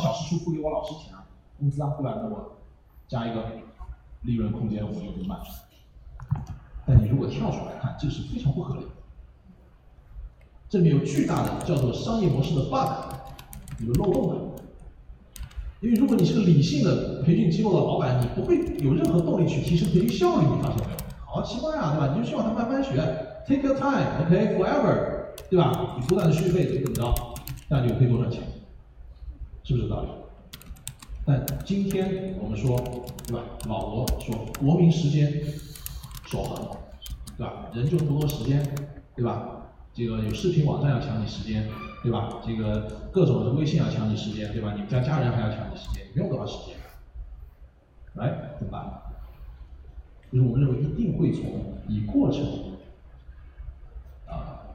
小时数付给我老师钱啊，工资啊，对吧？那我加一个利润空间，我就不卖。但你如果跳出来看，这是非常不合理的。这里面有巨大的叫做商业模式的 bug，有漏洞的。因为如果你是个理性的培训机构的老板，你不会有任何动力去提升培训效率，你发现没有？好奇怪啊，对吧？你就希望他慢慢学，take your time，OK，forever，对吧？你不断的续费怎么着，这样就可以多赚钱，是不是道理？但今天我们说，对吧？老罗说国民时间守恒，对吧？人就不多时间，对吧？这个有视频网站要抢你时间，对吧？这个各种的微信要抢你时间，对吧？你们家家人还要抢你时间，你不用多少时间，来怎么办？就是我们认为一定会从以过程啊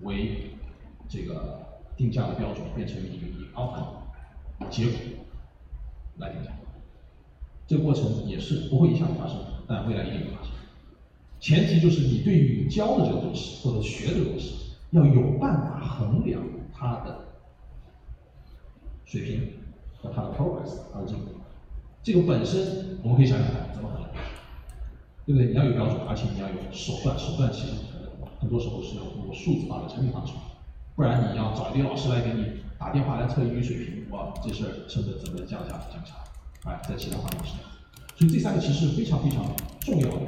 为这个定价的标准，变成一个以 outcome 结果来定价。这个过程也是不会一下子发生，但未来一定会发生。前提就是你对于你教的这个东西或者学的东西，要有办法衡量它的水平和它的 progress，它的进步。这个本身我们可以想想看怎么衡量，对不对？你要有标准，而且你要有手段，手段其实很多时候是要通过数字化的产品化出来，不然你要找一堆老师来给你打电话来测英语水平，哇，这事儿成本怎么降价降价？哎，在其他方面是这样。所以这三个其实是非常非常重要的。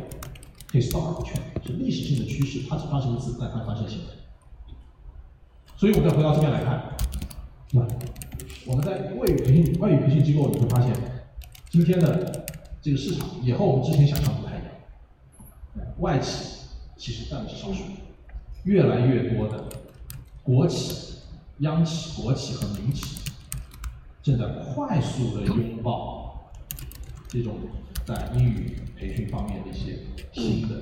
historical 圈是历史性的趋势，它只发生一次，但它发生性。所以我们再回到这边来看，对吧？我们在外语培训外语培训机构，你会发现，今天的这个市场也和我们之前想象不太一样。外企其实占的是少数，越来越多的国企、央企、国企和民企正在快速的拥抱这种。在英语培训方面的一些新的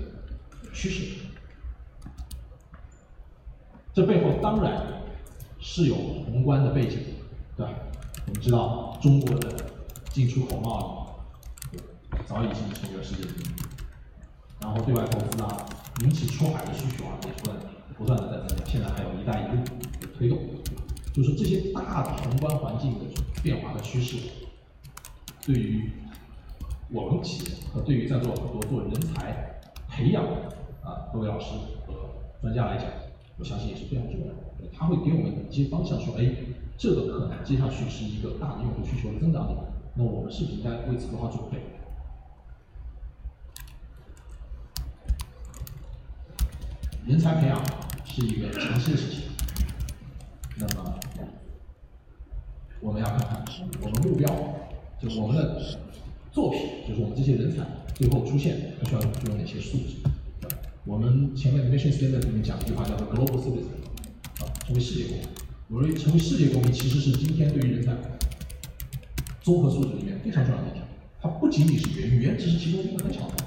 趋势，这背后当然是有宏观的背景，对吧？我们知道中国的进出口贸易早已经成为了世界第一，然后对外投资啊，民企出海的需求啊也出来了不断的在增加，现在还有一带一路的推动，就是这些大的宏观环境的变化的趋势，对于。我们企业和对于在座很多做人才培养的啊各位老师和专家来讲，我相信也是非常重要的。他会给我们一些方向，说，哎，这个可能接下去是一个大的用户需求的增长点，那我们是不是应该为此做好准备？人才培养是一个长期的事情，那么我们要看看我们目标，就是我们的。作品就是我们这些人才最后出现，他需要具有哪些素质？我们前面的 mission statement 里面讲一句话叫做 global citizen，啊，成为世界公民。我认为成为世界公民其实是今天对于人才综合素质里面非常重要的一条。它不仅仅是语言，语言只是其中一个很小的。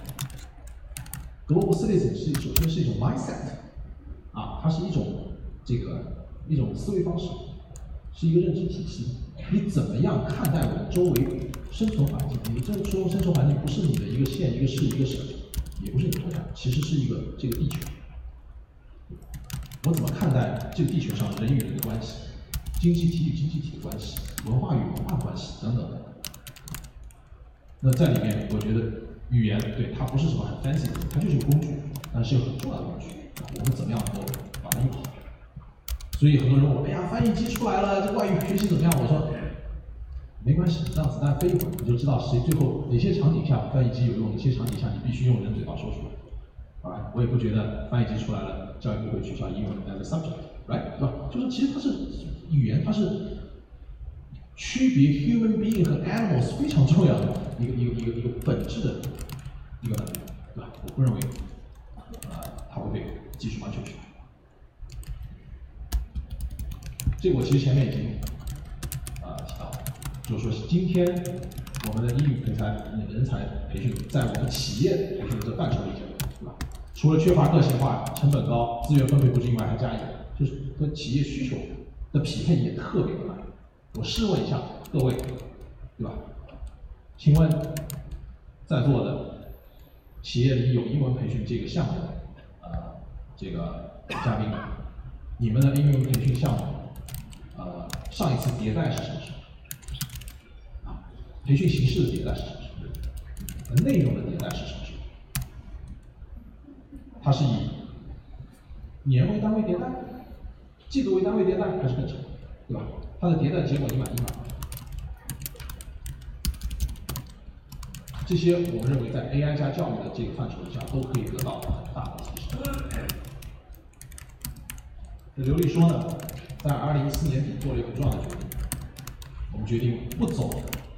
Global citizen 是首先是一种 mindset，啊，它是一种这个一种思维方式，是一个认知体系。你怎么样看待我周围？生存环境，你这说生存环境不是你的一个县、一个市、一个省，也不是你的国家，其实是一个这个地球。我怎么看待这个地球上人与人的关系，经济体与经济体的关系，文化与文化关系等等。那在里面，我觉得语言对它不是什么很 fancy 的，它就是个工具，但是有很重要的工具。我们怎么样能够把它用好？所以很多人问我，哎呀，翻译机出来了，这外语学习怎么样？我说。没关系，让子弹飞一会儿，你就知道谁最后哪些场景下翻译机有用，哪些场景下你必须用人嘴巴说出来。好吧，我也不觉得翻译机出来了，教育部会取消英文 as a subject，right，对吧？就是其实它是语言，它是区别 human being 和 animals 非常重要的一个一个一个一个本质的一个能力，对吧？我不认为，呃，它会被技术完全取代。这个我其实前面已经，呃，提到。就是说，今天我们的英语人才人才培训，在我们企业培训这范畴里讲，对吧？除了缺乏个性化、成本高、资源分配不均外，还加一个，就是和企业需求的匹配也特别的慢。我试问一下各位，对吧？请问在座的企业里有英文培训这个项目的呃这个嘉宾，你们的英文培训项目呃上一次迭代是什么时候？啊培训形式的迭代是什么时候？内容的迭代是什么时候？它是以年为单位迭代，季度为单位迭代，还是更长，对吧？它的迭代结果你满意吗？这些我们认为在 AI 加教育的这个范畴下都可以得到很大的提升。那刘丽说呢，在二零一四年底做了一个很重要的决定，我们决定不走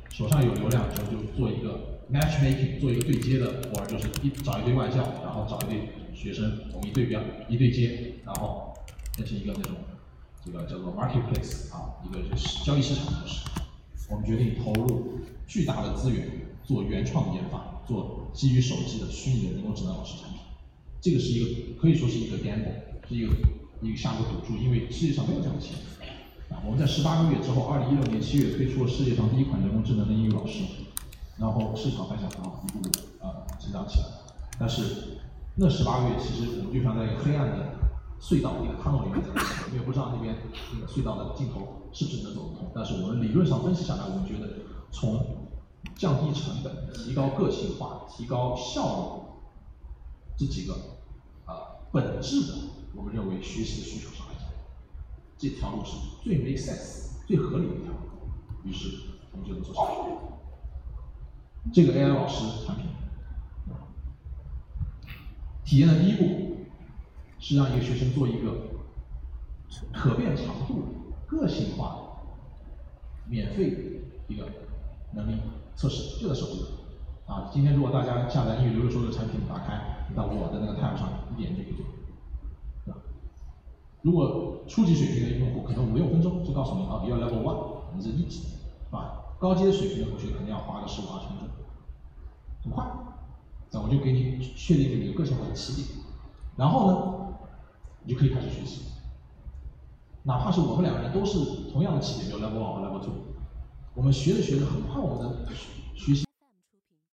手上有流量之后就做一个 matchmaking，做一个对接的，或者就是一找一堆外教，然后找一堆学生，我们一对标一对接，然后变成一个那种这个叫做 marketplace 啊，一个就是交易市场模式。我们决定投入巨大的资源做原创研发，做基于手机的虚拟的人工智能老师产品。这个是一个可以说是一个 gamble，是一个一个下个赌注，因为世界上没有这样的企业。啊，我们在十八个月之后，二零一六年七月推出了世界上第一款人工智能的英语老师，然后市场反响很好，一步步啊成长起来。但是那十八个月其实我们就像在一个黑暗的隧道一个 tunnel 里面在我们也不知道那边那个隧道的尽头是不是能走得通。但是我们理论上分析下来，我们觉得从降低成本、提高个性化、提高效率这几个啊本质的，我们认为学习的需求上来讲，这条路是最 make sense、最合理的一条路。于是我们就能做下去。这个 AI 老师产品体验的第一步。是让一个学生做一个可变长度、个性化的、免费一个能力测试，就在手机上。啊，今天如果大家下载英语流利说的产品，打开到我的那个 tab 上一点就可以做，对？如果初级水平的用户，可能五六分钟就告诉你啊，你要 level one，你是一级，是吧？高阶水平的同学可能要花个十五二十分钟，很快。那我就给你确定一个个性化的起点，然后呢？你就可以开始学习，哪怕是我们两个人都是同样的起点，没有 level one 和 level two，我们学着学着，很快我们的学习。